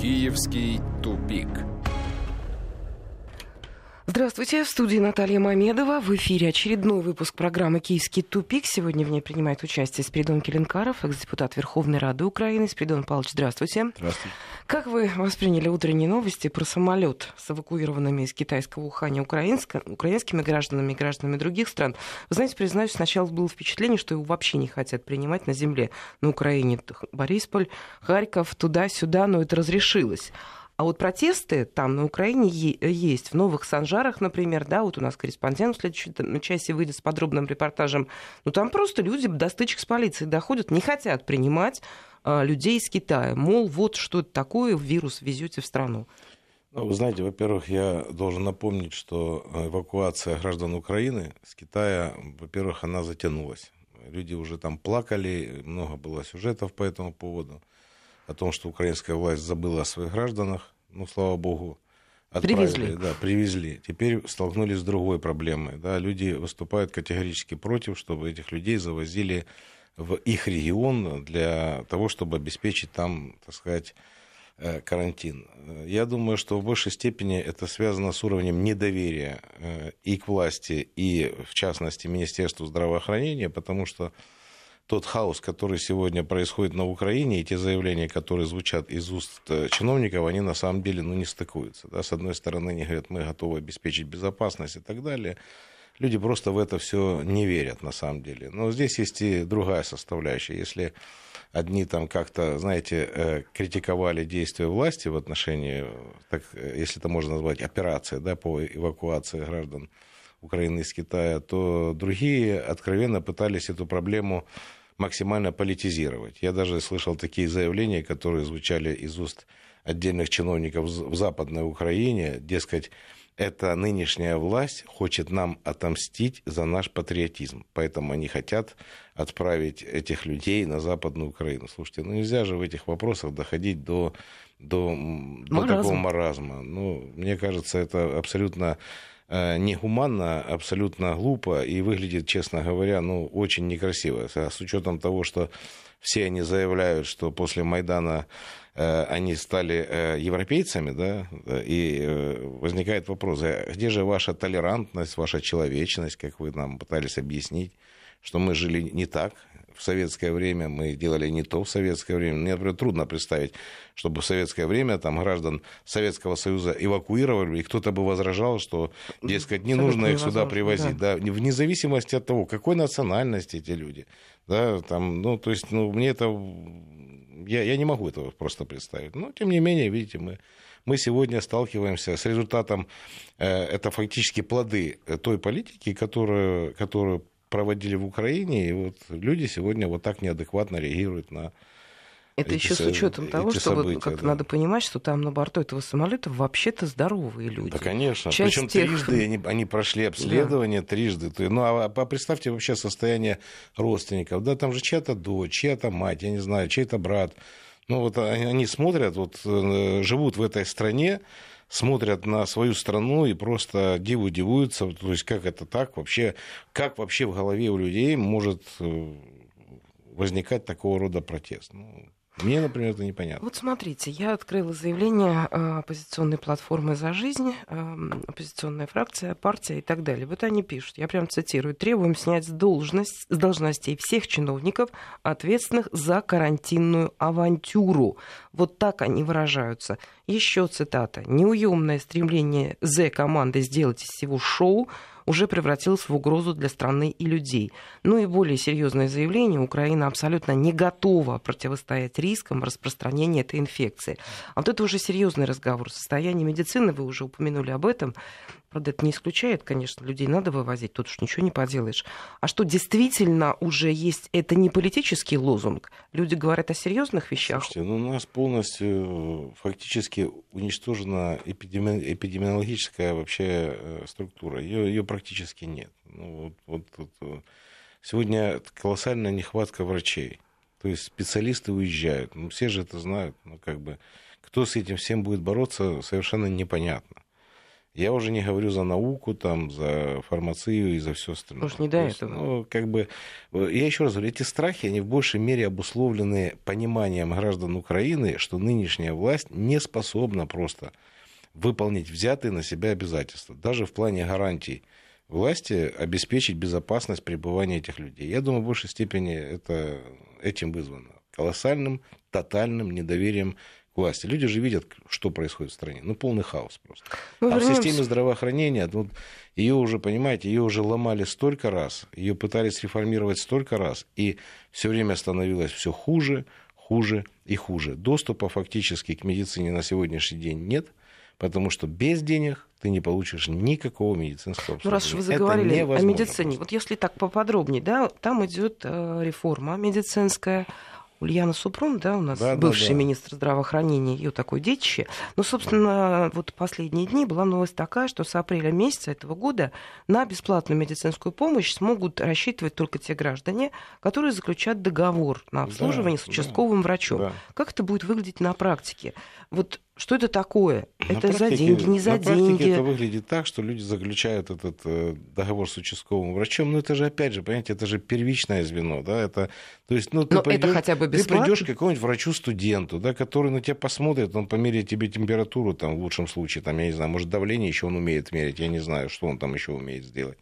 Киевский тупик. Здравствуйте, в студии Наталья Мамедова. В эфире очередной выпуск программы «Киевский тупик». Сегодня в ней принимает участие Спиридон Келенкаров, экс-депутат Верховной Рады Украины. Спиридон Павлович, здравствуйте. Здравствуйте. Как вы восприняли утренние новости про самолет с эвакуированными из китайского Уханя украинскими гражданами и гражданами других стран? Вы знаете, признаюсь, сначала было впечатление, что его вообще не хотят принимать на земле. На Украине Борисполь, Харьков, туда-сюда, но это разрешилось. А вот протесты там на Украине есть. В Новых Санжарах, например, да, вот у нас корреспондент в следующей части выйдет с подробным репортажем. Ну там просто люди до стычек с полицией доходят, не хотят принимать а, людей из Китая. Мол, вот что это такое, вирус везете в страну. Ну, вы знаете, во-первых, я должен напомнить, что эвакуация граждан Украины с Китая, во-первых, она затянулась. Люди уже там плакали, много было сюжетов по этому поводу о том, что украинская власть забыла о своих гражданах. Ну, слава богу, отправили, привезли. Да, привезли. Теперь столкнулись с другой проблемой. Да, люди выступают категорически против, чтобы этих людей завозили в их регион для того, чтобы обеспечить там, так сказать, э, карантин. Я думаю, что в большей степени это связано с уровнем недоверия э, и к власти, и, в частности, Министерству здравоохранения, потому что тот хаос, который сегодня происходит на Украине, и те заявления, которые звучат из уст э, чиновников, они на самом деле ну, не стыкуются. Да? С одной стороны, они говорят, мы готовы обеспечить безопасность и так далее. Люди просто в это все не верят на самом деле. Но здесь есть и другая составляющая. Если одни там как-то, знаете, э, критиковали действия власти в отношении, так, э, если это можно назвать, операции да, по эвакуации граждан Украины из Китая, то другие откровенно пытались эту проблему максимально политизировать. Я даже слышал такие заявления, которые звучали из уст отдельных чиновников в Западной Украине, дескать, эта нынешняя власть хочет нам отомстить за наш патриотизм. Поэтому они хотят отправить этих людей на Западную Украину. Слушайте, ну нельзя же в этих вопросах доходить до, до, до такого маразма. Ну, мне кажется, это абсолютно негуманно, абсолютно глупо и выглядит, честно говоря, ну, очень некрасиво. С учетом того, что все они заявляют, что после Майдана э, они стали э, европейцами, да, и возникает вопрос, а где же ваша толерантность, ваша человечность, как вы нам пытались объяснить, что мы жили не так, в советское время, мы делали не то в советское время. Мне, например, трудно представить, чтобы в советское время там граждан Советского Союза эвакуировали, и кто-то бы возражал, что, дескать, не нужно их сюда привозить. Да. Да, вне зависимости от того, какой национальности эти люди. Да, там, ну, то есть, ну, мне это... Я, я не могу этого просто представить. Но, тем не менее, видите, мы мы сегодня сталкиваемся с результатом, э, это фактически плоды той политики, которую, которую проводили в Украине, и вот люди сегодня вот так неадекватно реагируют на это еще с учетом того, что события, вот как-то да. надо понимать, что там на борту этого самолета вообще-то здоровые люди. Да, конечно. Часть Причем тех... трижды они, они прошли обследование, да. трижды. Ну, а, а представьте вообще состояние родственников. Да, там же чья-то дочь, чья-то мать, я не знаю, чей-то брат. Ну, вот они смотрят, вот э, живут в этой стране, смотрят на свою страну и просто диву дивуются, то есть как это так вообще, как вообще в голове у людей может э, возникать такого рода протест. Ну, мне, например, это непонятно. Вот смотрите, я открыла заявление э, оппозиционной платформы «За жизнь», э, оппозиционная фракция, партия и так далее. Вот они пишут, я прям цитирую, «Требуем снять с, должность, с должностей всех чиновников, ответственных за карантинную авантюру». Вот так они выражаются. Еще цитата. «Неуемное стремление З-команды сделать из всего шоу – уже превратилась в угрозу для страны и людей. Ну и более серьезное заявление, Украина абсолютно не готова противостоять рискам распространения этой инфекции. А вот это уже серьезный разговор. Состояние медицины, вы уже упомянули об этом, Правда, это не исключает, конечно, людей надо вывозить, тут уж ничего не поделаешь. А что действительно уже есть, это не политический лозунг. Люди говорят о серьезных вещах. Слушайте, ну у нас полностью фактически уничтожена эпидеми... эпидемиологическая вообще э, структура. Ее, ее практически нет. Ну, вот, вот, вот. Э, сегодня колоссальная нехватка врачей. То есть специалисты уезжают. Ну, все же это знают. Ну, как бы, кто с этим всем будет бороться, совершенно непонятно. Я уже не говорю за науку, там, за фармацию и за все остальное. Может, не до есть, этого. Ну, как бы, э, я еще раз говорю, эти страхи, они в большей мере обусловлены пониманием граждан Украины, что нынешняя власть не способна просто выполнить взятые на себя обязательства, даже в плане гарантий власти обеспечить безопасность пребывания этих людей. Я думаю, в большей степени это этим вызвано. Колоссальным, тотальным недоверием к власти. Люди же видят, что происходит в стране. Ну, полный хаос просто. Ну, а в системе здравоохранения, ну, ее уже, понимаете, ее уже ломали столько раз, ее пытались реформировать столько раз, и все время становилось все хуже, хуже и хуже. Доступа фактически к медицине на сегодняшний день нет, потому что без денег ты не получишь никакого медицинского Ну, раз уж вы обслуживания. Заговорили о медицине, просто. вот если так поподробнее, да, там идет э, реформа медицинская. Ульяна Супрун, да, у нас Да, да, бывший да. министр здравоохранения, ее такое детище. Ну, собственно, вот последние дни была новость такая, что с апреля месяца этого года на бесплатную медицинскую помощь смогут рассчитывать только те граждане, которые заключат договор на обслуживание с да, участковым врачом. Да. Как это будет выглядеть на практике? Вот что это такое? На это за практике- деньги, не за на деньги? это выглядит так, что люди заключают этот э, договор с участковым врачом. Но это же, опять же, понимаете, это же первичное звено. Да? Это, то есть, ну, ты, Но это пойдёшь- хотя бы ты бесплатно? придешь к какому-нибудь врачу-студенту, да, который на тебя посмотрит, он померяет тебе температуру, там, в лучшем случае, там, я не знаю, может, давление еще он умеет мерить, я не знаю, что он там еще умеет сделать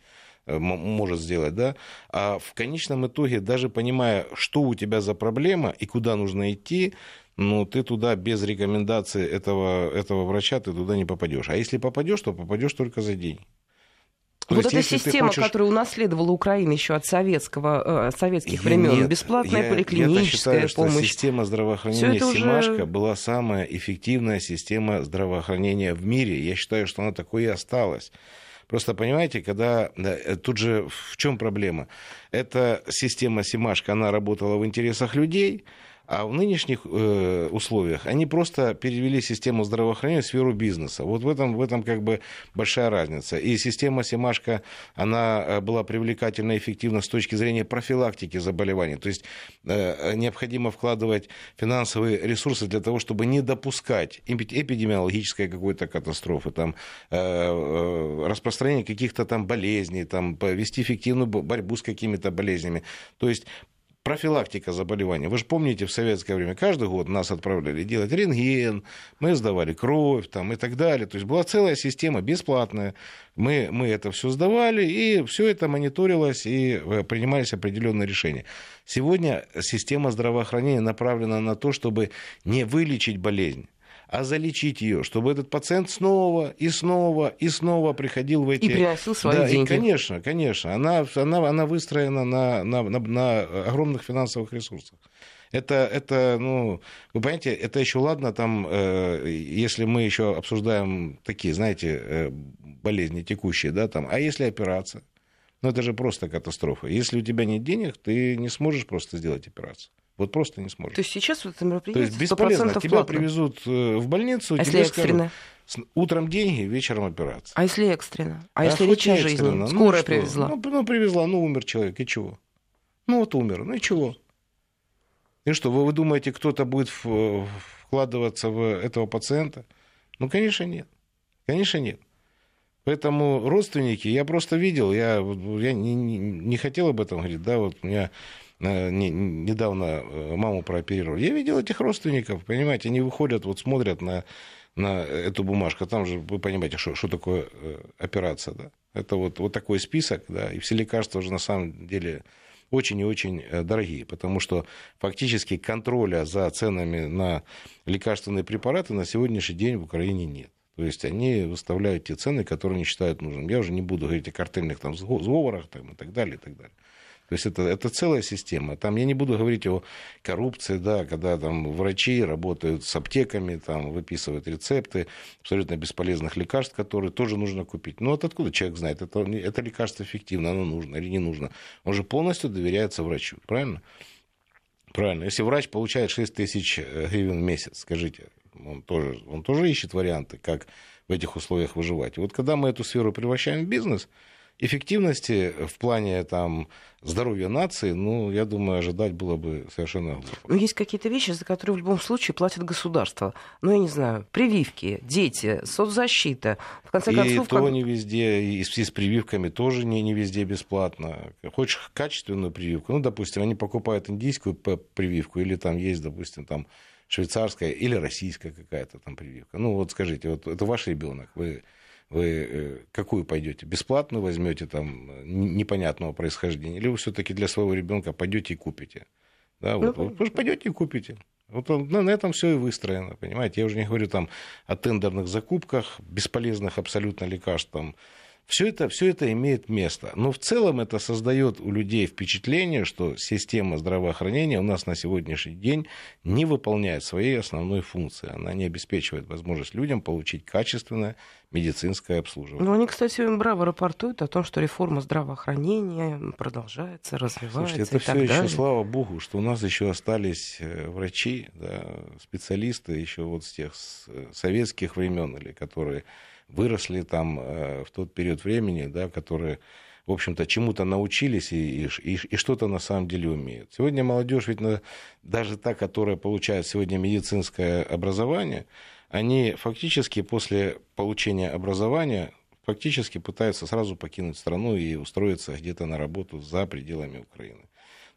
э, может сделать, да, а в конечном итоге, даже понимая, что у тебя за проблема и куда нужно идти, ну, ты туда без рекомендации этого, этого врача, ты туда не попадешь. А если попадешь, то попадешь только за деньги. То вот есть, эта система, хочешь- которую унаследовала Украина еще от советского, э, советских времен, нет, бесплатная я- поликлиническая я считаю, что помощь. система Всё здравоохранения это уже- была самая эффективная система здравоохранения в мире. Я считаю, что она такой и осталась. Просто понимаете, когда да, э, тут же в чем проблема? Эта система Семашко, она работала в интересах людей, а в нынешних э, условиях они просто перевели систему здравоохранения в сферу бизнеса. Вот в этом, в этом как бы большая разница. И система Семашко, она э, была привлекательна и эффективна с точки зрения профилактики заболеваний. То есть э, необходимо вкладывать финансовые ресурсы для того, чтобы не допускать эпи- эпидемиологической какой-то катастрофы, там, э, э, распространения каких-то там болезней, там, вести эффективную бо- борьбу с какими-то болезнями. То есть профилактика заболеваний. Вы же помните, в советское время каждый год нас отправляли делать рентген, мы сдавали кровь там, и так далее. То есть была целая система бесплатная. Мы, мы это все сдавали, и все это мониторилось, и э, принимались определенные решения. Сегодня система здравоохранения направлена на то, чтобы не вылечить болезнь, а залечить ее, чтобы этот пациент снова и снова и снова приходил в эти... И приносил свои да, и, деньги. конечно, конечно. Она, она, она выстроена на, на, на, на огромных финансовых ресурсах. Это, это, ну, вы понимаете, это еще ладно, там, э, если мы еще обсуждаем такие, знаете, э, болезни текущие, да, там, а если операция? Ну, это же просто катастрофа. Если у тебя нет денег, ты не сможешь просто сделать операцию. Вот просто не сможешь. То есть сейчас вот это То мероприятие есть бесполезно. 100% Тебя платно. привезут э, в больницу, А если тебе скажут, экстренно? с- утром деньги, вечером операция. А если экстренно? А если хоть речь о жизни? Ну Скорая что? привезла. Ну, ну, привезла, ну, умер человек, и чего? Ну, вот умер, ну и чего? И что, вы, вы думаете, кто-то будет вкладываться в этого пациента? Ну, конечно, нет. Конечно, нет. Поэтому родственники, я просто видел, я, я не, не- хотел об этом говорить, да, вот у меня не- недавно э, маму прооперировали. Я видел этих родственников, понимаете, они выходят, вот смотрят на, на эту бумажку, там же вы понимаете, что, что такое э, операция, да. Это вот, вот такой список, да, и все лекарства уже на самом деле очень и очень э, дорогие, потому что фактически контроля за ценами на лекарственные препараты на сегодняшний день в Украине нет. То есть они выставляют те цены, которые они считают нужным. Я уже не буду говорить о картельных там, сго- сговорах там, и так далее, и так далее. То есть это, это целая система. Там я не буду говорить о коррупции, да, когда там врачи работают с аптеками, там выписывают рецепты абсолютно бесполезных лекарств, которые тоже нужно купить. Ну вот откуда человек знает, это, это лекарство эффективно, оно нужно или не нужно. Он же полностью доверяется врачу, правильно? Правильно. Если врач получает 6 тысяч э, гривен в месяц, скажите, он тоже, он тоже ищет варианты, как в этих условиях выживать. Вот когда мы эту сферу превращаем в бизнес, эффективности в плане там, здоровья нации, ну, я думаю, ожидать было бы совершенно глупо. Но есть какие-то вещи, за которые в любом случае платит государство. Ну, я не знаю, прививки, дети, соцзащита. В конце и концов, то как... не везде, и с, и с прививками тоже не, не везде бесплатно. Хочешь качественную прививку, ну, допустим, они покупают индийскую прививку, или там есть, допустим, там швейцарская или российская какая-то там прививка. Ну, вот скажите, вот это ваш ребенок, вы вы э, какую пойдете? Бесплатную возьмете там непонятного происхождения, или вы все-таки для своего ребенка пойдете и купите? Да, вот, ну, вы пойдете и купите. Вот на, на этом все и выстроено, понимаете? Я уже не говорю там о тендерных закупках, бесполезных абсолютно лекарств, там, все это, все это имеет место. Но в целом это создает у людей впечатление, что система здравоохранения у нас на сегодняшний день не выполняет своей основной функции. Она не обеспечивает возможность людям получить качественное медицинское обслуживание. Ну, они, кстати, браво рапортуют о том, что реформа здравоохранения продолжается, развивается. Слушайте, это все еще, далее. слава богу, что у нас еще остались э, врачи, да, специалисты еще вот с тех э, советских времен, или которые выросли там э, в тот период времени, да, которые, в общем-то, чему-то научились и, и, и что-то на самом деле умеют. Сегодня молодежь, ведь даже та, которая получает сегодня медицинское образование, они фактически после получения образования фактически пытаются сразу покинуть страну и устроиться где-то на работу за пределами Украины.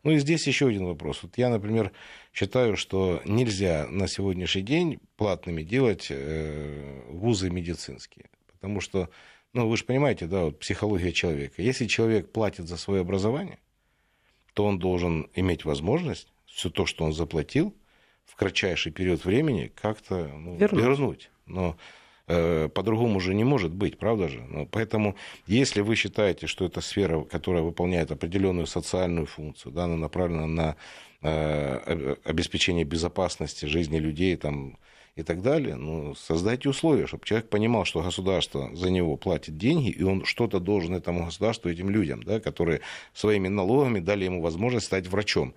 Ну и здесь еще один вопрос. Вот я, например, считаю, что нельзя на сегодняшний день платными делать э, вузы медицинские. Потому что, ну вы же понимаете, да, вот психология человека. Если человек платит за свое образование, то он должен иметь возможность все то, что он заплатил, в кратчайший период времени как-то ну, вернуть. вернуть. Но по-другому же не может быть, правда же? Ну, поэтому, если вы считаете, что это сфера, которая выполняет определенную социальную функцию, да, она направлена на э, обеспечение безопасности жизни людей там, и так далее, ну, создайте условия, чтобы человек понимал, что государство за него платит деньги, и он что-то должен этому государству, этим людям, да, которые своими налогами дали ему возможность стать врачом.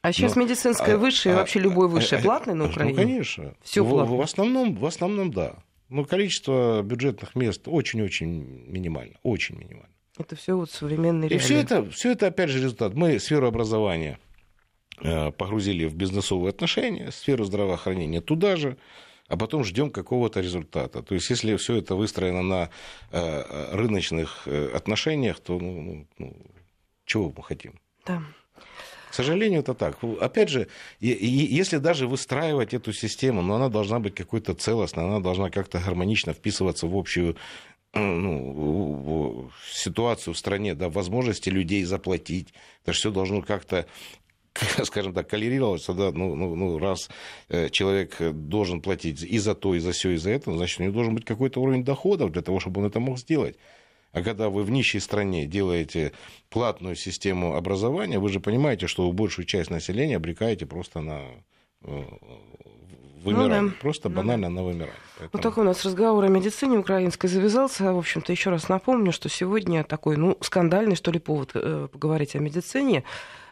А сейчас Но, медицинское а, высшее, а, вообще любое высшее, а, платное на Украине? Ну, конечно. Все в. В основном, в основном, да. Но количество бюджетных мест очень-очень минимально. Очень минимально. Это все вот современные И все это, все это, опять же, результат. Мы сферу образования э, погрузили в бизнесовые отношения, сферу здравоохранения туда же, а потом ждем какого-то результата. То есть, если все это выстроено на э, рыночных э, отношениях, то ну, ну, ну, чего мы хотим? Да. Сожалению, это так. Опять же, если даже выстраивать эту систему, но она должна быть какой-то целостной, она должна как-то гармонично вписываться в общую ну, ситуацию в стране, да, возможности людей заплатить. Это все должно как-то скажем так, коллерироваться, да, ну, ну, ну, раз э, человек должен платить и за то, и за все, и за это, значит, у него должен быть какой-то уровень доходов для того, чтобы он это мог сделать. А когда вы в нищей стране делаете платную систему образования, вы же понимаете, что вы большую часть населения обрекаете просто на э, вымирание. Ну, да. Просто банально ну, да. на вымирание. Поэтому... Вот такой у нас разговор о медицине украинской завязался. В общем-то, еще раз напомню, что сегодня такой, ну, скандальный, что ли, повод э, поговорить о медицине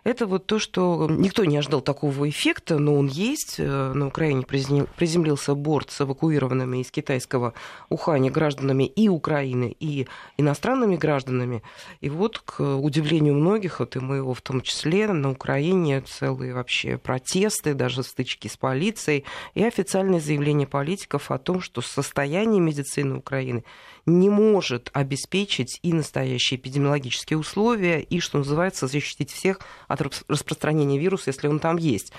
это вот то, что никто не ожидал такого эффекта, но он есть. Э, на Украине приземлился борт с эвакуированными из китайского Ухани гражданами и Украины, и иностранными гражданами. И вот, к удивлению многих, вот и моего в том числе, на Украине целые вообще протесты, даже стычки с полицией, и официальное заявление политиков о том, что состояние медицины Украины не может обеспечить и настоящие эпидемиологические условия, и, что называется, защитить всех от распространения вируса, если он там есть.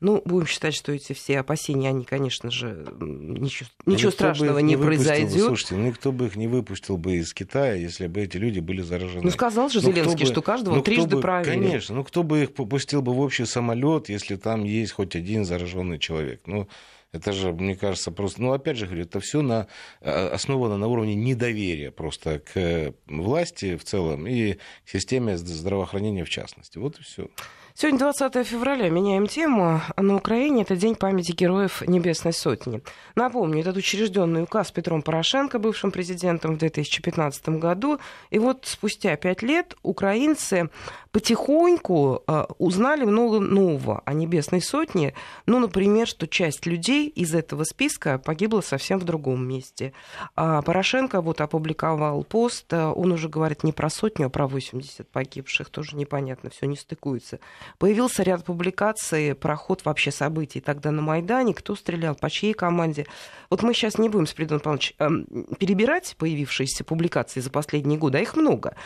Ну, будем считать, что эти все опасения, они, конечно же, ничего, ничего страшного не, не произойдет. Слушайте, никто бы их не выпустил бы из Китая, если бы эти люди были заражены. Ну, сказал же ну, Зеленский, бы, что каждого ну, трижды бы, проверили. Конечно, ну кто бы их пустил бы в общий самолет, если там есть хоть один зараженный человек? Ну, это же, мне кажется, просто... Ну, опять же говорю, это все на... А, основано на уровне недоверия просто к власти в целом и к системе здравоохранения в частности. Вот и все. Сегодня 20 февраля. Меняем тему. На Украине это День памяти героев Небесной Сотни. Напомню, этот учрежденный указ Петром Порошенко, бывшим президентом в 2015 году. И вот спустя пять лет украинцы потихоньку э, узнали много нового о Небесной Сотне. Ну, например, что часть людей из этого списка погибла совсем в другом месте. А Порошенко вот опубликовал пост. Он уже говорит не про сотню, а про 80 погибших. Тоже непонятно, все не стыкуется. Появился ряд публикаций про ход вообще событий тогда на Майдане, кто стрелял, по чьей команде. Вот мы сейчас не будем, Спиридон Павлович, эм, перебирать появившиеся публикации за последние годы, а их много,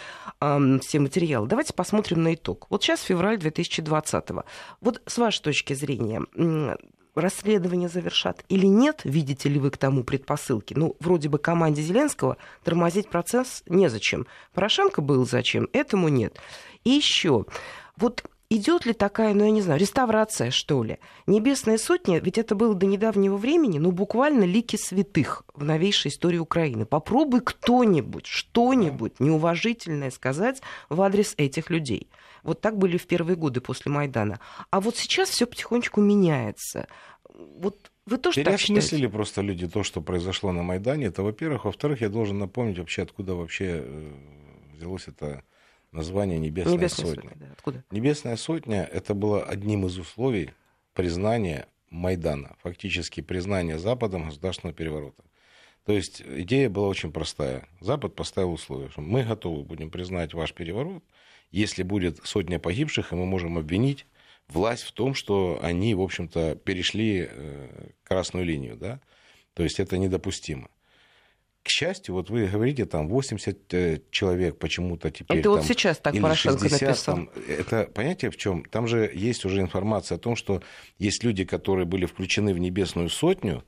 эм, все материалы. Давайте посмотрим на итог. Вот сейчас февраль 2020. Вот с вашей точки зрения, расследование завершат или нет, видите ли вы к тому предпосылки? Ну, вроде бы команде Зеленского тормозить процесс незачем. Порошенко был зачем, этому нет. И еще, вот идет ли такая, ну я не знаю, реставрация, что ли? Небесная сотня, ведь это было до недавнего времени, ну буквально лики святых в новейшей истории Украины. Попробуй кто-нибудь, что-нибудь неуважительное сказать в адрес этих людей. Вот так были в первые годы после Майдана. А вот сейчас все потихонечку меняется. Вот вы тоже Переосмыслили просто люди то, что произошло на Майдане. Это, во-первых. Во-вторых, я должен напомнить вообще, откуда вообще э, взялось это название Небесная, Небесная сотня. сотня да. Откуда? Небесная сотня это было одним из условий признания Майдана, фактически признания Западом государственного переворота. То есть идея была очень простая. Запад поставил условие, что мы готовы будем признать ваш переворот, если будет сотня погибших, и мы можем обвинить власть в том, что они, в общем-то, перешли э, красную линию. Да? То есть это недопустимо. К счастью, вот вы говорите, там 80 э, человек почему-то теперь. Это там, вот сейчас так Порошенко 60, написал. Там, это понятие в чем? Там же есть уже информация о том, что есть люди, которые были включены в небесную сотню,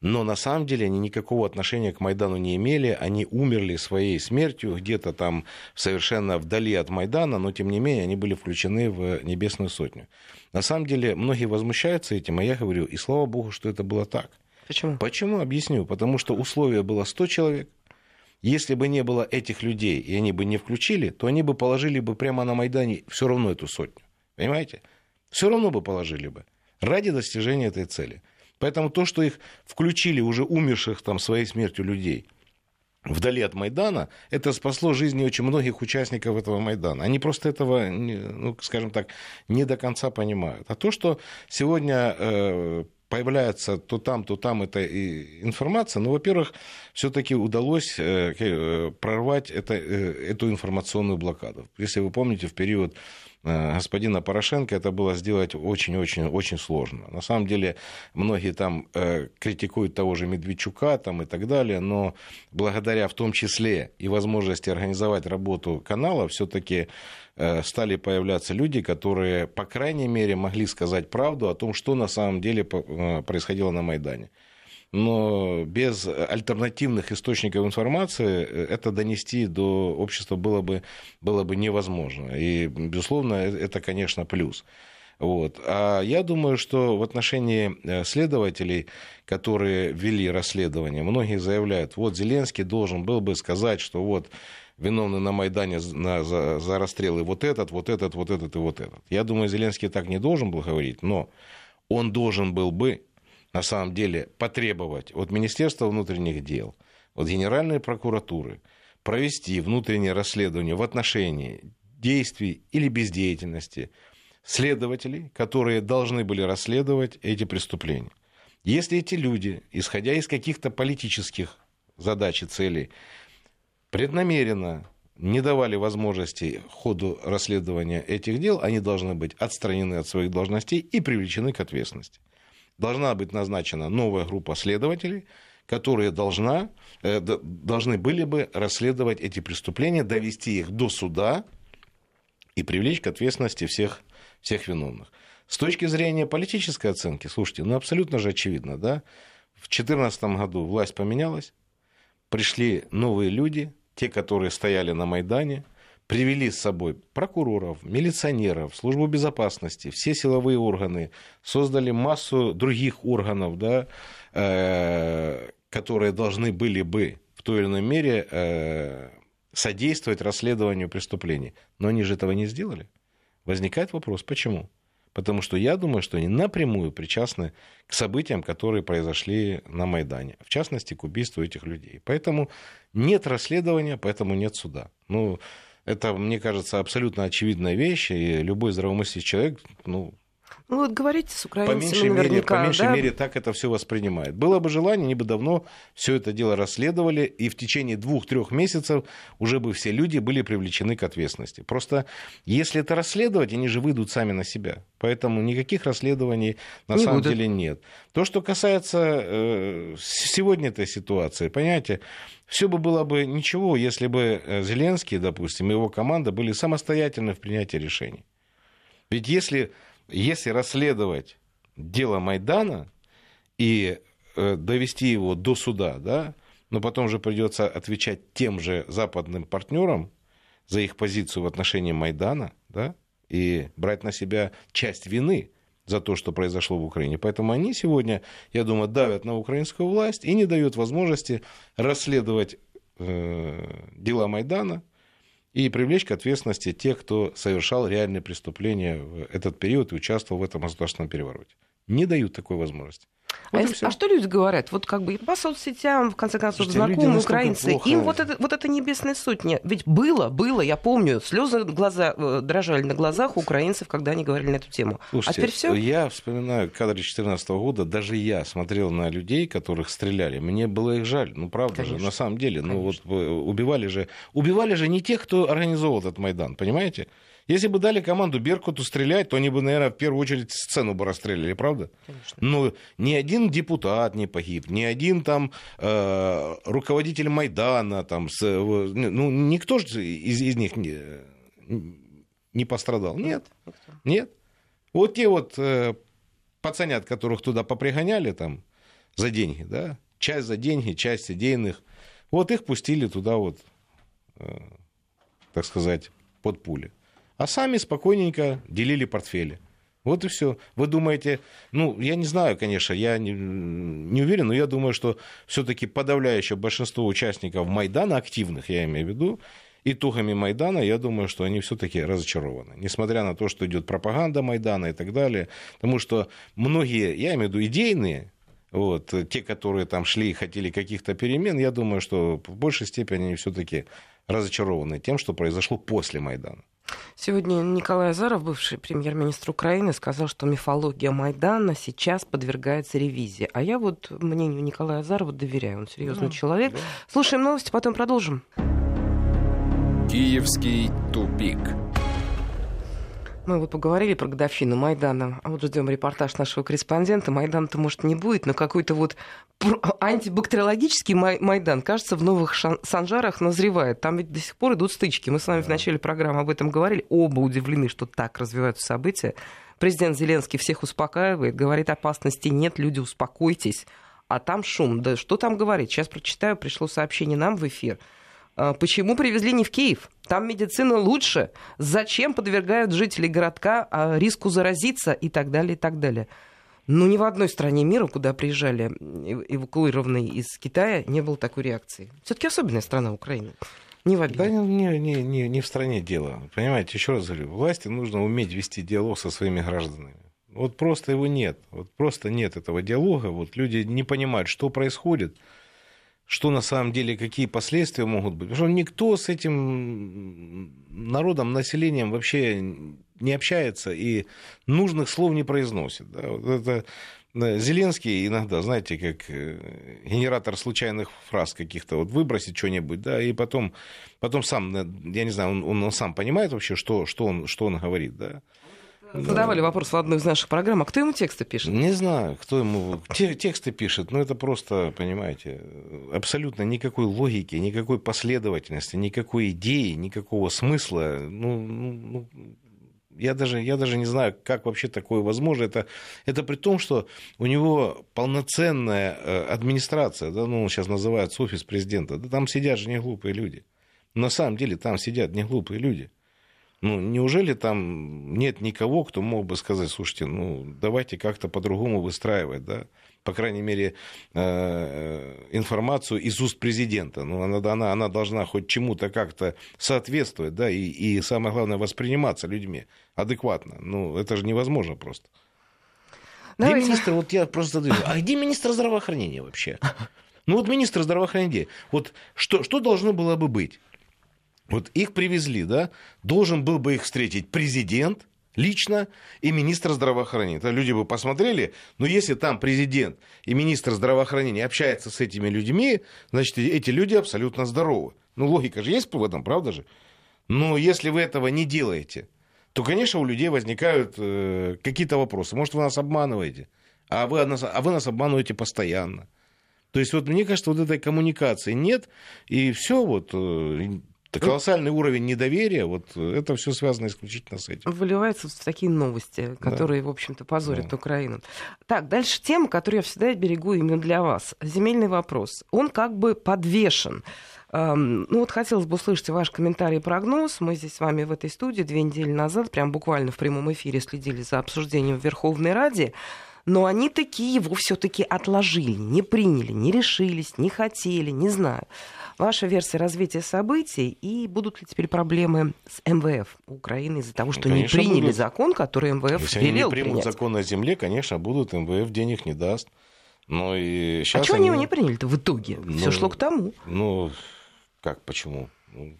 но на самом деле они никакого отношения к Майдану не имели, они умерли своей смертью где-то там совершенно вдали от Майдана, но тем не менее они были включены в Небесную Сотню. На самом деле многие возмущаются этим, а я говорю, и слава богу, что это было так. Почему? Почему? Объясню. Потому что условие было 100 человек. Если бы не было этих людей, и они бы не включили, то они бы положили бы прямо на Майдане все равно эту сотню. Понимаете? Все равно бы положили бы. Ради достижения этой цели. Поэтому то, что их включили уже умерших там своей смертью людей вдали от Майдана, это спасло жизни очень многих участников этого Майдана. Они просто этого, ну, скажем так, не до конца понимают. А то, что сегодня э, появляется то там, то там эта информация, ну, во-первых, все-таки удалось э, э, прорвать это, э, эту информационную блокаду. Если вы помните, в период господина Порошенко это было сделать очень-очень-очень сложно. На самом деле многие там критикуют того же Медведчука там, и так далее, но благодаря в том числе и возможности организовать работу канала, все-таки Э, стали появляться люди, которые, по крайней мере, могли сказать правду о том, что на самом деле э, происходило на Майдане. Но без альтернативных источников информации э, это донести до общества было бы, было бы невозможно. И, безусловно, это, конечно, плюс. Вот. А я думаю, что в отношении следователей, которые вели расследование, многие заявляют, вот Зеленский должен был бы сказать, что вот виновны на Майдане на, за, за расстрелы вот этот, вот этот, вот этот и вот этот. Я думаю, Зеленский так не должен был говорить, но он должен был бы, на самом деле, потребовать от Министерства внутренних дел, от Генеральной прокуратуры провести внутреннее расследование в отношении действий или бездеятельности следователей, которые должны были расследовать эти преступления. Если эти люди, исходя из каких-то политических задач и целей, преднамеренно не давали возможности ходу расследования этих дел, они должны быть отстранены от своих должностей и привлечены к ответственности. Должна быть назначена новая группа следователей, которые должна, э, должны были бы расследовать эти преступления, довести их до суда и привлечь к ответственности всех, всех виновных. С точки зрения политической оценки, слушайте, ну абсолютно же очевидно, да, в 2014 году власть поменялась, пришли новые люди, те, которые стояли на Майдане, привели с собой прокуроров, милиционеров, службу безопасности, все силовые органы, создали массу других органов, да, э, которые должны были бы в той или иной мере э, содействовать расследованию преступлений. Но они же этого не сделали. Возникает вопрос, почему? Потому что я думаю, что они напрямую причастны к событиям, которые произошли на Майдане. В частности, к убийству этих людей. Поэтому нет расследования, поэтому нет суда. Ну, это, мне кажется, абсолютно очевидная вещь, и любой здравомыслящий человек, ну, ну вот говорите с украинцами по меньшей мере, по меньшей да? мере так это все воспринимает. Было бы желание, они бы давно все это дело расследовали, и в течение двух-трех месяцев уже бы все люди были привлечены к ответственности. Просто если это расследовать, они же выйдут сами на себя. Поэтому никаких расследований на Не самом будут. деле нет. То, что касается э, сегодня этой ситуации, понимаете, все бы было бы ничего, если бы э, Зеленский, допустим, и его команда были самостоятельны в принятии решений. Ведь если, если расследовать дело Майдана и э, довести его до суда, да, но потом же придется отвечать тем же западным партнерам за их позицию в отношении Майдана, да, и брать на себя часть вины за то, что произошло в Украине. Поэтому они сегодня, я думаю, давят на украинскую власть и не дают возможности расследовать э, дела Майдана и привлечь к ответственности тех, кто совершал реальные преступления в этот период и участвовал в этом государственном перевороте. Не дают такой возможности. А, Вот всё. а что люди говорят? Вот как бы по соцсетям, в конце концов, Слушайте, люди знакомые украинцы. плохо- Им вот это, вот это небесная сотня. Ведь было, было, я помню, слезы глаза, э, дрожали на глазах у украинцев, когда они говорили на эту тему. Слушайте, а теперь все? я вспоминаю кадры 2014 года, даже я смотрел на людей, которых стреляли, мне было их жаль, ну правда же, Конечно. на самом деле, ну вот Конечно. э, убивали же, убивали же не тех, кто организовал этот Майдан, понимаете? Если бы дали команду Беркуту стрелять, то они бы, наверное, в первую очередь сцену бы расстреляли, правда? Конечно. Ну, ни один депутат не погиб, ни один там э, руководитель Майдана, там, с, ну, никто же из, из них не, не пострадал. Нет, нет. Вот те вот э, пацанят, которых туда попригоняли там за деньги, да, часть за деньги, часть идейных, вот их пустили туда вот, э, так сказать, под пули. А сами спокойненько делили портфели. Вот и все. Вы думаете, ну, я не знаю, конечно, я не, не уверен, но я думаю, что все-таки подавляющее большинство участников Майдана, активных, я имею в виду, итогами Майдана, я думаю, что они все-таки разочарованы. Несмотря на то, что идет пропаганда Майдана и так далее. Потому что многие, я имею в виду идейные, вот, те, которые там шли и хотели каких-то перемен, я думаю, что в большей степени они все-таки разочарованы тем, что произошло после Майдана. Сегодня Николай Азаров, бывший премьер-министр Украины, сказал, что мифология Майдана сейчас подвергается ревизии. А я вот мнению Николая Азарова доверяю. Он серьезный Да, человек. да. Слушаем новости, потом продолжим. Киевский тупик. Мы вот поговорили про годовщину Майдана, а вот ждем репортаж нашего корреспондента. Майдан-то, может, не будет, но какой-то вот антибактериологический май- Майдан, кажется, в новых шан- Санжарах назревает. Там ведь до сих пор идут стычки. Мы с вами в начале программы об этом говорили. Оба удивлены, что так развиваются события. Президент Зеленский всех успокаивает, говорит, опасности нет, люди, успокойтесь. А там шум. Да что там говорить? Сейчас прочитаю, пришло сообщение нам в эфир. А, Почему привезли не в Киев? Там медицина лучше. Зачем подвергают жителей городка а, риску заразиться и так далее, и так далее. Ну, ни в одной стране мира, куда приезжали эв- эвакуированные из Китая, не было такой реакции. Все-таки особенная страна Украина. Не в обиду. Да не, не, не, не в стране дело. Понимаете, еще раз говорю, власти нужно уметь вести диалог со своими гражданами. Вот просто его нет. Вот просто нет этого диалога. Вот люди не понимают, что происходит, что на самом деле, какие последствия могут быть. Потому что никто с этим народом, населением вообще не общается и нужных слов не произносит. Да, вот это да, Зеленский иногда, знаете, как э, генератор случайных фраз каких-то, вот выбросит что-нибудь, да, и потом, потом сам, э, я не знаю, он, он сам понимает вообще, что, что, он, что он говорит, да. Задавали вопрос в одной из наших программ, а кто ему тексты пишет? Не знаю, кто ему те- тексты пишет, но это просто, понимаете, абсолютно никакой логики, никакой последовательности, никакой идеи, никакого смысла. Ну, ну, ну, я даже, я даже не знаю, как вообще такое возможно. Это, это при том, что у него полноценная э, администрация, да, ну, он сейчас называется офис президента, да, там сидят же не глупые люди. На самом деле там сидят не глупые люди. Ну, неужели там нет никого, кто мог бы сказать, слушайте, ну, давайте как-то по-другому выстраивать, да? по крайней мере, э, информацию из уст президента. Ну, она, она, она должна хоть чему-то как-то соответствовать, да, и, и самое главное, восприниматься людьми адекватно. Ну, это же невозможно просто. Давайте. Где министр, вот я просто задаю, а где министр здравоохранения вообще? Ну вот министр здравоохранения, вот что, что должно было бы быть? Вот их привезли, да, должен был бы их встретить президент, лично и министр здравоохранения. Это люди бы посмотрели, но если там президент и министр здравоохранения общаются с этими людьми, значит, эти люди абсолютно здоровы. Ну, логика же есть в этом, правда же? Но если вы этого не делаете, то, конечно, у людей возникают э, какие-то вопросы. Может, вы нас обманываете, а вы, нас, а вы нас обманываете постоянно. То есть, вот мне кажется, вот этой коммуникации нет, и все вот э, колоссальный уровень недоверия, вот это все связано исключительно с этим. Выливается в такие новости, которые, да. в общем-то, позорят да. Украину. Так, дальше тема, которую я всегда берегу именно для вас. Земельный вопрос. Он как бы подвешен. Ну вот хотелось бы услышать ваш комментарий и прогноз. Мы здесь с вами в этой студии две недели назад, прям буквально в прямом эфире следили за обсуждением в Верховной Раде. Но они такие его все-таки отложили, не приняли, не решились, не хотели, не знаю. Ваша версия развития событий и будут ли теперь проблемы с МВФ Украины из-за того, что конечно, не приняли будут. закон, который МВФ Если велел они не примут принять? закон о земле, конечно, будут, МВФ денег не даст. Но и сейчас а что они его не приняли-то в итоге? Ну, Все шло к тому. Ну, как, почему? Ну,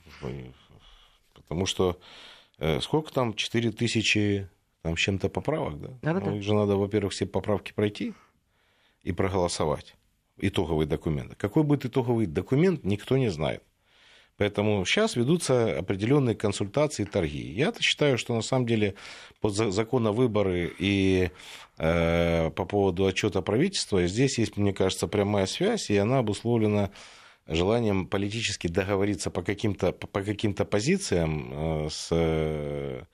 потому что э, сколько там? 4 тысячи там с чем-то поправок, да? Да, да, ну, их же надо, во-первых, все поправки пройти и проголосовать. Итоговый документ. Какой будет итоговый документ, никто не знает. Поэтому сейчас ведутся определенные консультации и торги. Я считаю, что на самом деле по закону выборы и э, по поводу отчета правительства здесь есть, мне кажется, прямая связь, и она обусловлена желанием политически договориться по каким-то, по каким-то позициям э, с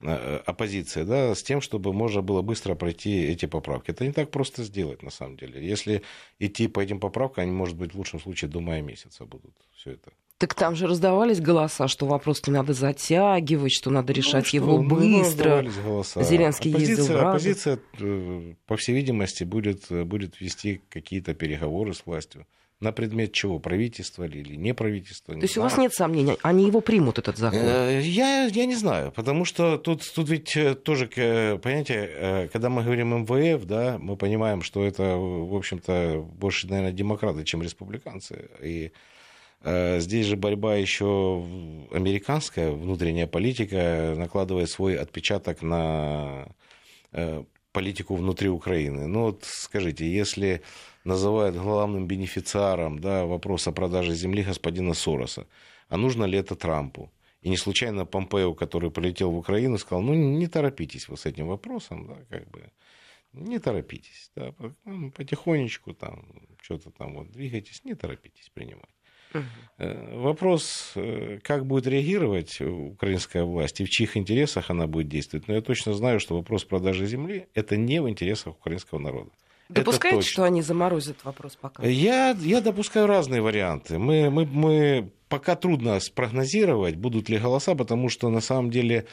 оппозиции, да, с тем, чтобы можно было быстро пройти эти поправки. Это не так просто сделать, на самом деле. Если идти по этим поправкам, они, может быть, в лучшем случае до мая месяца будут все это. Так там же раздавались голоса, что вопрос не надо затягивать, что надо ну, решать ну, его что? быстро. Ну, голоса. Зеленский оппозиция, ездил в Раду. Оппозиция, э, по всей видимости, будет, будет вести какие-то переговоры с властью. На предмет чего? Правительство или не правительство? То есть знаю. у вас нет сомнений, они его примут, этот закон? Э, я, я не знаю, потому что тут, тут ведь э, тоже, понимаете, э, когда мы говорим МВФ, да, мы понимаем, что это, в общем-то, больше, наверное, демократы, чем республиканцы. И здесь же борьба еще американская, внутренняя политика накладывает свой отпечаток на политику внутри Украины. Ну вот скажите, если называют главным бенефициаром да, вопрос о продаже земли господина Сороса. А нужно ли это Трампу? И не случайно Помпео, который полетел в Украину, сказал, ну не торопитесь вы с этим вопросом, да, как бы, не торопитесь, да, ну, потихонечку там, что-то там вот двигайтесь, не торопитесь принимать. Угу. Вопрос, э, как будет реагировать украинская власть и в чьих интересах она будет действовать. Но я точно знаю, что вопрос продажи земли – это не в интересах украинского народа. Допускаете, что они заморозят вопрос пока? Я, я допускаю разные варианты. Мы, мы, мы пока трудно спрогнозировать, будут ли голоса, потому что на самом деле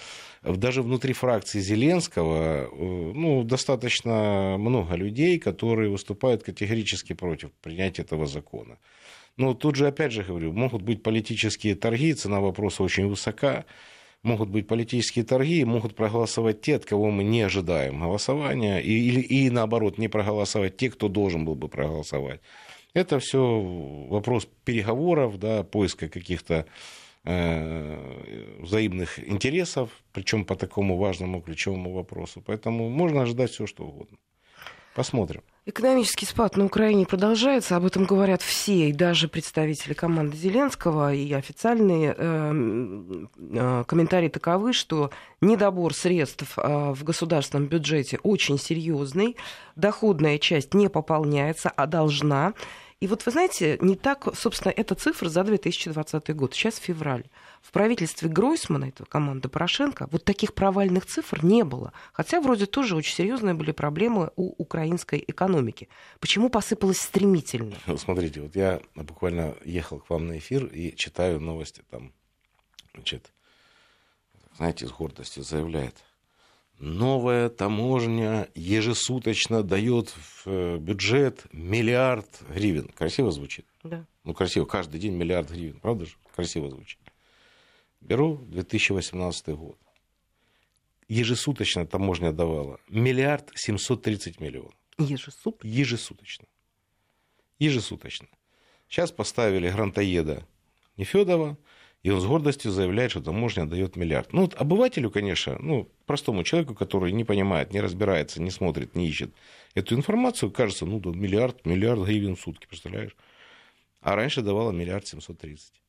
даже внутри фракции Зеленского э, ну, достаточно много людей, которые выступают категорически против принятия этого закона. Но тут же, опять же говорю, могут быть политические торги, цена вопроса очень высока могут быть политические торги, могут проголосовать те, от кого мы не ожидаем голосования, и, или, и наоборот, не проголосовать те, кто должен был бы проголосовать. Это все вопрос переговоров, да, поиска каких-то э, взаимных интересов, причем по такому важному ключевому вопросу. Поэтому можно ожидать все, что угодно. Посмотрим. Экономический спад на Украине продолжается, об этом говорят все, и даже представители команды Зеленского, и официальные э, э, комментарии таковы, что недобор средств э, в государственном бюджете очень серьезный, доходная часть не пополняется, а должна. И вот вы знаете, не так, собственно, эта цифра за 2020 год, сейчас февраль в правительстве Гройсмана, это команда Порошенко, вот таких провальных цифр не было. Хотя вроде тоже очень серьезные были проблемы у украинской экономики. Почему посыпалось стремительно? Смотрите, вот я буквально ехал к вам на эфир и читаю новости там, значит, знаете, с гордостью заявляет, новая таможня ежесуточно дает в э, бюджет миллиард гривен. Красиво звучит? Да. Ну, красиво. Каждый день миллиард гривен. Правда же? Красиво звучит. Беру 2018 год. Ежесуточно таможня давала миллиард 730 миллионов. Ежесуточно? Ежесуточно. Ежесуточно. Сейчас поставили грантоеда Нефедова, и он с гордостью заявляет, что таможня дает миллиард. Ну, вот обывателю, конечно, ну, простому человеку, который не понимает, не разбирается, не смотрит, не ищет эту информацию, кажется, ну, да, миллиард, миллиард гривен в сутки, представляешь? А раньше давала миллиард семьсот тридцать.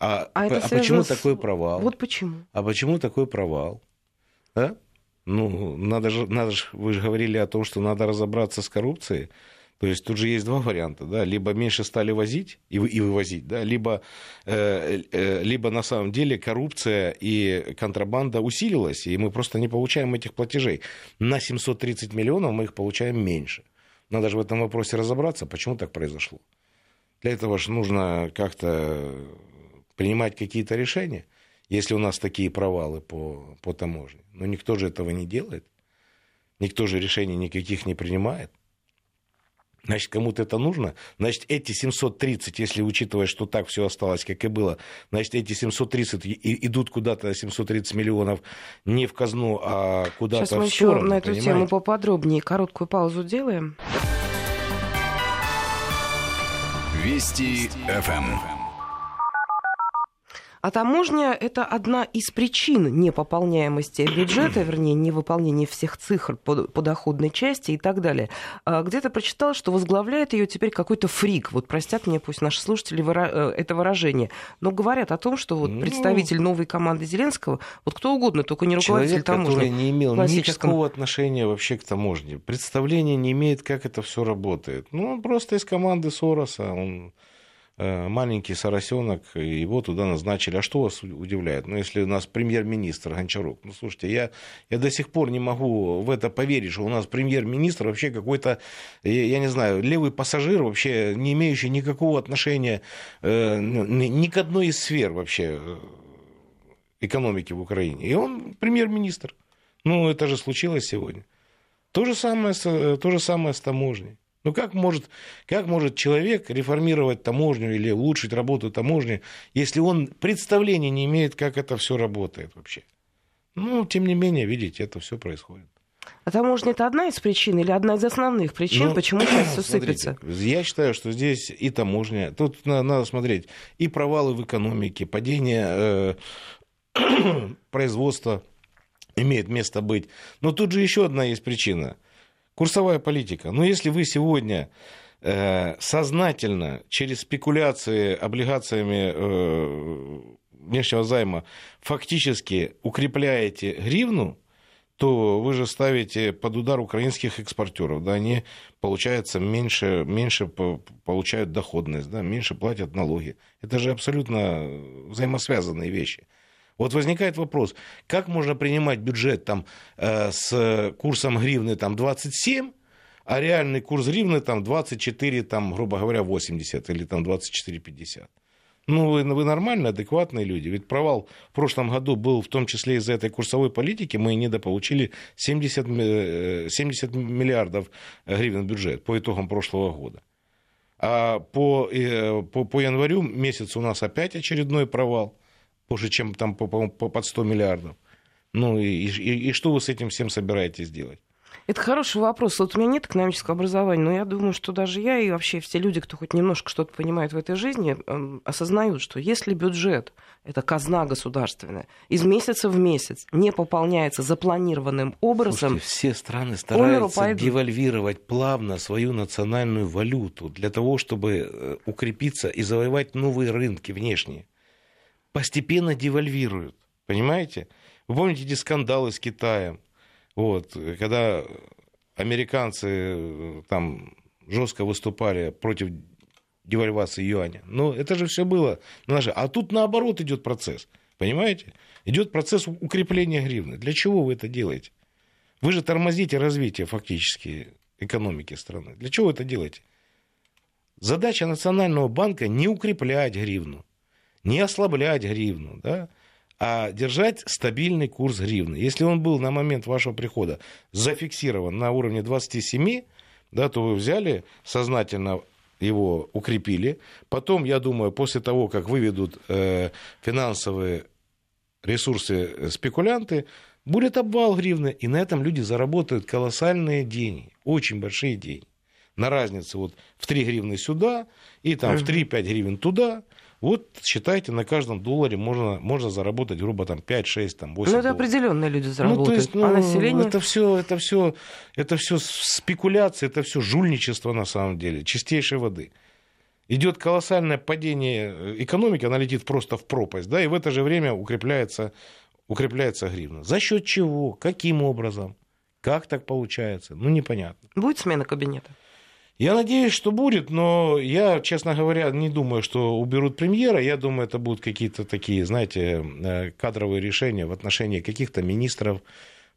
А, А это а почему с- такой провал? Вот почему. А почему такой провал? А? Ну, надо же, надо же, вы же говорили о том, что надо разобраться с коррупцией. То есть тут же есть два варианта, да, либо меньше стали возить и, вы- и вывозить, да, либо, э, э, либо на самом деле коррупция и контрабанда усилилась, и мы просто не получаем этих платежей. На 730 миллионов мы их получаем меньше. Надо же в этом вопросе разобраться, почему так произошло. Для этого же нужно как-то принимать какие-то решения, если у нас такие провалы по, по таможне. Но никто же этого не делает. Никто же решений никаких не принимает. Значит, кому-то это нужно. Значит, эти 730, если учитывать, что так все осталось, как и было, значит, эти 730 и- и- идут куда-то, 730 миллионов, не в казну, а куда-то Сейчас мы в еще сторону, на эту тему понимаете? поподробнее короткую паузу делаем. Вести ФМ. А таможня – это одна из причин непополняемости бюджета, вернее, невыполнения всех цифр по, по доходной части и так далее. А Где-то прочитал, что возглавляет ее теперь какой-то фрик. Вот простят мне пусть наши слушатели э, это выражение. Но говорят о том, что вот Ну. представитель новой команды Зеленского, вот кто угодно, только не руководитель Человек, таможни. который не имел никакого отношения вообще к таможне, представления не имеет, как это все работает. Ну, он просто из команды Сороса, он маленький соросенок, его туда назначили. А что вас удивляет? Ну, если у нас премьер-министр Гончарук, ну, слушайте, я, я до сих пор не могу в это поверить, что у нас премьер-министр вообще какой-то, я, я не знаю, левый пассажир, вообще не имеющий никакого отношения э, ни, ни к одной из сфер вообще э, экономики в Украине. И он премьер-министр. Ну, это же случилось сегодня. То же самое э, то же самое с таможней. Ну, как может, как может человек реформировать таможню или улучшить работу таможни, если он представления не имеет, как это все работает вообще? Ну, тем не менее, видите, это все происходит. А таможня – это одна из причин или одна из основных причин, Ну, почему сейчас все смотрите, сыпется? Я считаю, что здесь и таможня, тут на- надо смотреть, и провалы в экономике, падение э, производства имеет место быть. Но тут же еще одна есть причина. Курсовая политика. Ну, если вы сегодня э, сознательно через спекуляции облигациями э, внешнего займа фактически укрепляете гривну, то вы же ставите под удар украинских экспортеров. Да, они, получается, меньше, меньше по- получают доходность, да, меньше платят налоги. Это же абсолютно взаимосвязанные вещи. Вот возникает вопрос, как можно принимать бюджет там, э, с курсом гривны там, 27, а реальный курс гривны там, 24, там, грубо говоря, 80 или там, 24,50. Ну, вы, вы нормальные, адекватные люди. Ведь провал в прошлом году был в том числе из-за этой курсовой политики. Мы недополучили 70, э, 70 миллиардов гривен бюджет по итогам прошлого года. А по, э, по, по январю месяц у нас опять очередной провал, больше, чем там по, по, по- под 100 миллиардов. Ну и, и, и что вы с этим всем собираетесь делать? Это хороший вопрос. Вот у меня нет экономического образования, но я думаю, что даже я и вообще все люди, кто хоть немножко что-то понимает в этой жизни, эм, осознают, что если бюджет это казна государственная, из месяца в месяц не пополняется запланированным образом, Слушайте, все страны стараются девальвировать плавно свою национальную валюту для того, чтобы э, укрепиться и завоевать новые рынки внешние. Постепенно девальвируют, понимаете? Вы помните эти скандалы с Китаем? Вот, когда американцы э, там жестко выступали против девальвации юаня. Но это же все было. А тут наоборот идет процесс. Понимаете? Идет процесс укрепления гривны. Для чего вы это делаете? Вы же тормозите развитие фактически экономики страны. Для чего вы это делаете? Задача Национального банка не укреплять гривну, не ослаблять гривну, да? а держать стабильный курс гривны. Если он был на момент вашего прихода зафиксирован на уровне 27, да, то вы взяли сознательно его укрепили. Потом, я думаю, после того, как выведут э, финансовые ресурсы спекулянты, будет обвал гривны, и на этом люди заработают колоссальные деньги, очень большие деньги. На разницу вот в 3 гривны сюда и там в 3-5 гривен туда – вот считайте, на каждом долларе можно, можно заработать, грубо, там, 5, 6, там, 8 Ну, это долларов. определенные люди заработают. Ну, то есть, ну, а население... это все, это все, это все спекуляция, это все жульничество на самом деле, чистейшей воды. Идет колоссальное падение экономики, она летит просто в пропасть, да, и в это же время укрепляется, укрепляется гривна. За счет чего? Каким образом? Как так получается? Ну, непонятно. Будет смена кабинета? Я надеюсь, что будет, но я, честно говоря, не думаю, что уберут премьера. Я думаю, это будут какие-то такие, знаете, э, кадровые решения в отношении каких-то министров.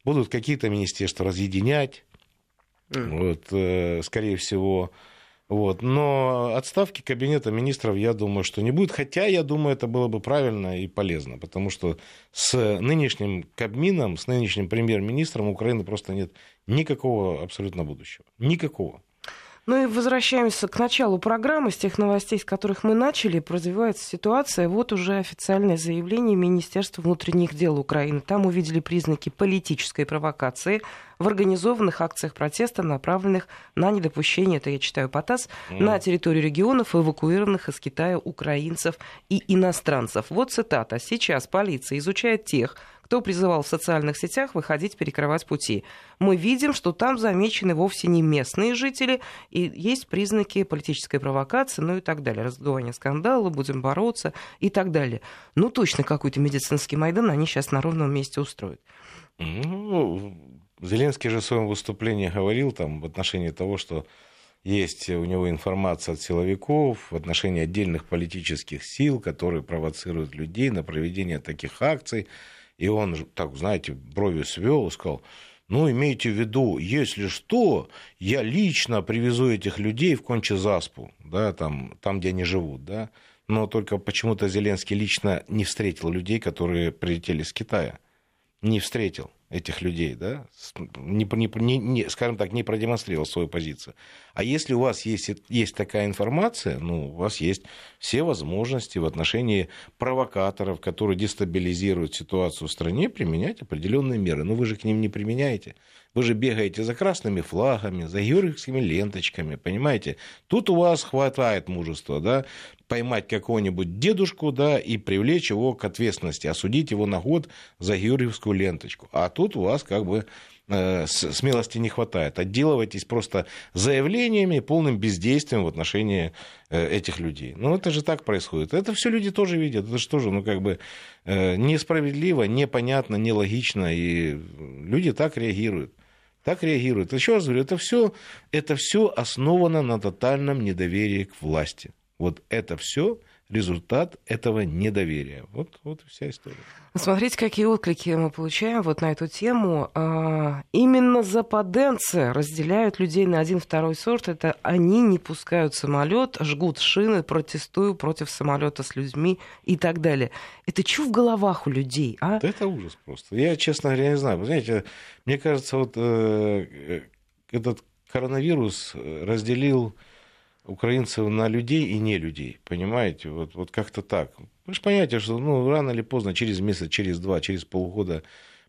Будут какие-то министерства разъединять, mm. вот, э, скорее всего. Вот. Но отставки кабинета министров, я думаю, что не будет. Хотя, я думаю, это было бы правильно и полезно. Потому что с нынешним Кабмином, с нынешним премьер-министром Украины просто нет никакого абсолютно будущего. Никакого. Ну и возвращаемся к началу программы. С тех новостей, с которых мы начали, развивается ситуация. Вот уже официальное заявление Министерства внутренних дел Украины. Там увидели признаки политической провокации в организованных акциях протеста, направленных на недопущение, это я читаю по ТАСС, mm. на территорию регионов, эвакуированных из Китая украинцев и иностранцев. Вот цитата. «Сейчас полиция изучает тех, кто призывал в социальных сетях выходить перекрывать пути. Мы видим, что там замечены вовсе не местные жители, и есть признаки политической провокации, ну и так далее. Раздувание скандала, будем бороться и так далее. Ну, точно какой-то медицинский Майдан они сейчас на ровном месте устроят. Ну, Зеленский же в своем выступлении говорил там в отношении того, что есть у него информация от силовиков в отношении отдельных политических сил, которые провоцируют людей на проведение таких акций. И он, так, знаете, бровью свел и сказал, ну, имейте в виду, если что, я лично привезу этих людей в Кончезаспу, да, там, там, где они живут, да. Но только почему-то Зеленский лично не встретил людей, которые прилетели с Китая. Не встретил этих людей, да, не, не, не, скажем так, не продемонстрировал свою позицию. А если у вас есть, есть такая информация, ну, у вас есть все возможности в отношении провокаторов, которые дестабилизируют ситуацию в стране, применять определенные меры. Но вы же к ним не применяете. Вы же бегаете за красными флагами, за георгиевскими ленточками, понимаете? Тут у вас хватает мужества, да, поймать какого-нибудь дедушку, да, и привлечь его к ответственности, осудить его на год за георгиевскую ленточку. А тут у вас как бы э, смелости не хватает. Отделывайтесь просто заявлениями, полным бездействием в отношении э, этих людей. Ну, это же так происходит. Это все люди тоже видят. Это же тоже, ну, как бы э, несправедливо, непонятно, нелогично, и люди так реагируют так реагируют. Еще раз говорю, это все, это все основано на тотальном недоверии к власти. Вот это все результат этого недоверия. Вот, вот и вся история. Смотрите, какие отклики мы получаем вот на эту тему. А, именно западенцы разделяют людей на один второй сорт. Это они не пускают самолет, жгут шины, протестуют против самолета с людьми и так далее. Это что в головах у людей, а? Да это ужас просто. Я, честно говоря, не знаю. Вы знаете, мне кажется, вот э, этот коронавирус разделил украинцев на людей и не людей, понимаете? Вот, вот как-то так. Вы же понимаете, что ну, рано или поздно, через месяц, через два, через полгода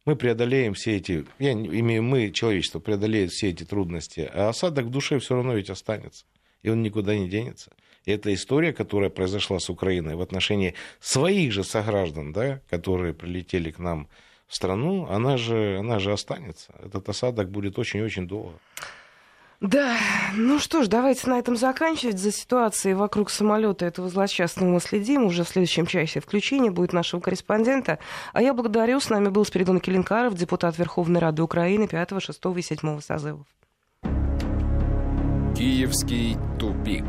мы преодолеем все эти, я имею мы, человечество, преодолеет все эти трудности, а осадок в душе все равно ведь останется, и он никуда не денется. И эта история, которая произошла с Украиной в отношении своих же сограждан, да, которые прилетели к нам в страну, она же, она же останется. Этот осадок будет очень-очень долго. Да, ну что ж, давайте на этом заканчивать. За ситуацией вокруг самолета этого злосчастного мы следим. Уже в следующем часе включение будет нашего корреспондента. А я благодарю. С нами был Спиридон Келенкаров, депутат Верховной Рады Украины 5, 6 и 7 созывов. Киевский тупик.